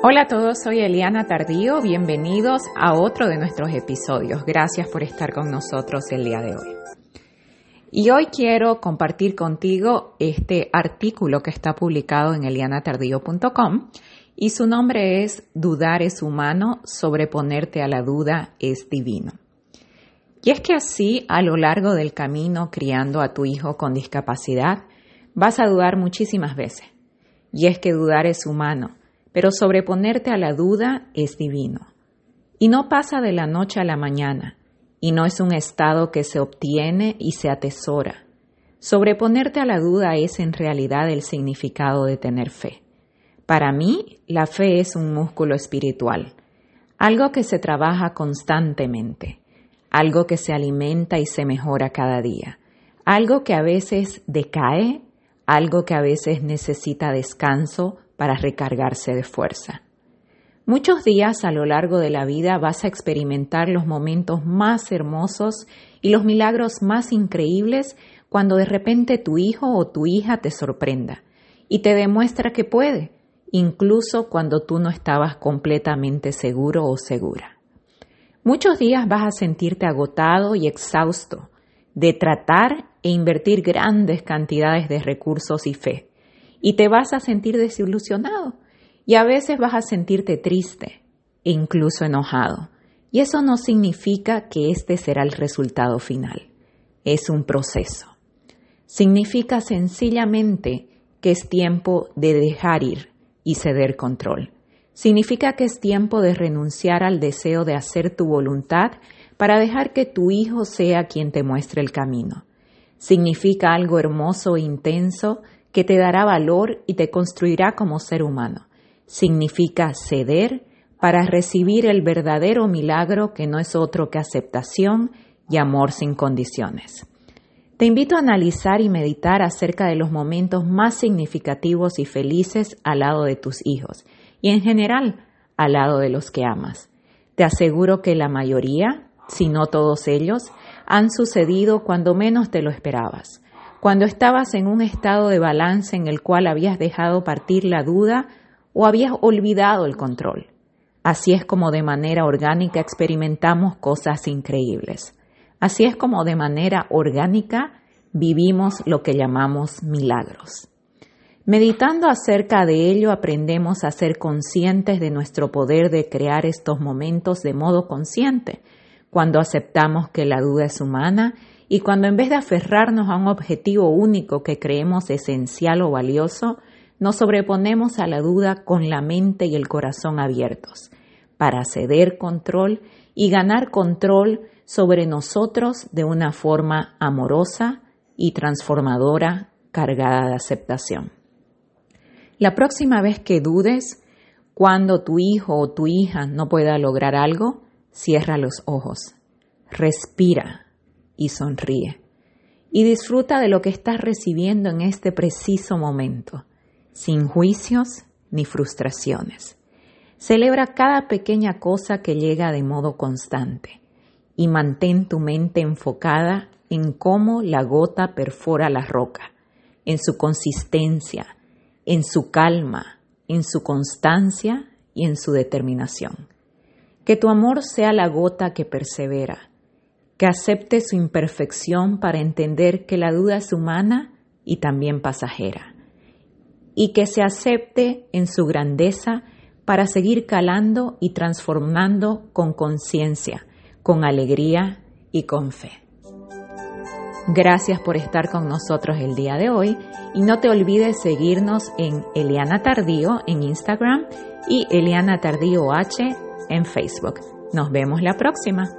Hola a todos, soy Eliana Tardío, bienvenidos a otro de nuestros episodios. Gracias por estar con nosotros el día de hoy. Y hoy quiero compartir contigo este artículo que está publicado en elianatardío.com y su nombre es Dudar es humano, sobreponerte a la duda es divino. Y es que así, a lo largo del camino criando a tu hijo con discapacidad, vas a dudar muchísimas veces. Y es que dudar es humano pero sobreponerte a la duda es divino. Y no pasa de la noche a la mañana, y no es un estado que se obtiene y se atesora. Sobreponerte a la duda es en realidad el significado de tener fe. Para mí, la fe es un músculo espiritual, algo que se trabaja constantemente, algo que se alimenta y se mejora cada día, algo que a veces decae, algo que a veces necesita descanso, para recargarse de fuerza. Muchos días a lo largo de la vida vas a experimentar los momentos más hermosos y los milagros más increíbles cuando de repente tu hijo o tu hija te sorprenda y te demuestra que puede, incluso cuando tú no estabas completamente seguro o segura. Muchos días vas a sentirte agotado y exhausto de tratar e invertir grandes cantidades de recursos y fe y te vas a sentir desilusionado y a veces vas a sentirte triste e incluso enojado. Y eso no significa que este será el resultado final. Es un proceso. Significa sencillamente que es tiempo de dejar ir y ceder control. Significa que es tiempo de renunciar al deseo de hacer tu voluntad para dejar que tu hijo sea quien te muestre el camino. Significa algo hermoso e intenso que te dará valor y te construirá como ser humano. Significa ceder para recibir el verdadero milagro que no es otro que aceptación y amor sin condiciones. Te invito a analizar y meditar acerca de los momentos más significativos y felices al lado de tus hijos y en general al lado de los que amas. Te aseguro que la mayoría, si no todos ellos, han sucedido cuando menos te lo esperabas cuando estabas en un estado de balance en el cual habías dejado partir la duda o habías olvidado el control. Así es como de manera orgánica experimentamos cosas increíbles. Así es como de manera orgánica vivimos lo que llamamos milagros. Meditando acerca de ello aprendemos a ser conscientes de nuestro poder de crear estos momentos de modo consciente, cuando aceptamos que la duda es humana y cuando en vez de aferrarnos a un objetivo único que creemos esencial o valioso, nos sobreponemos a la duda con la mente y el corazón abiertos, para ceder control y ganar control sobre nosotros de una forma amorosa y transformadora cargada de aceptación. La próxima vez que dudes, cuando tu hijo o tu hija no pueda lograr algo, cierra los ojos, respira y sonríe. Y disfruta de lo que estás recibiendo en este preciso momento, sin juicios ni frustraciones. Celebra cada pequeña cosa que llega de modo constante y mantén tu mente enfocada en cómo la gota perfora la roca, en su consistencia, en su calma, en su constancia y en su determinación. Que tu amor sea la gota que persevera, que acepte su imperfección para entender que la duda es humana y también pasajera, y que se acepte en su grandeza para seguir calando y transformando con conciencia, con alegría y con fe. Gracias por estar con nosotros el día de hoy y no te olvides seguirnos en Eliana Tardío en Instagram y Eliana Tardío H en Facebook. Nos vemos la próxima.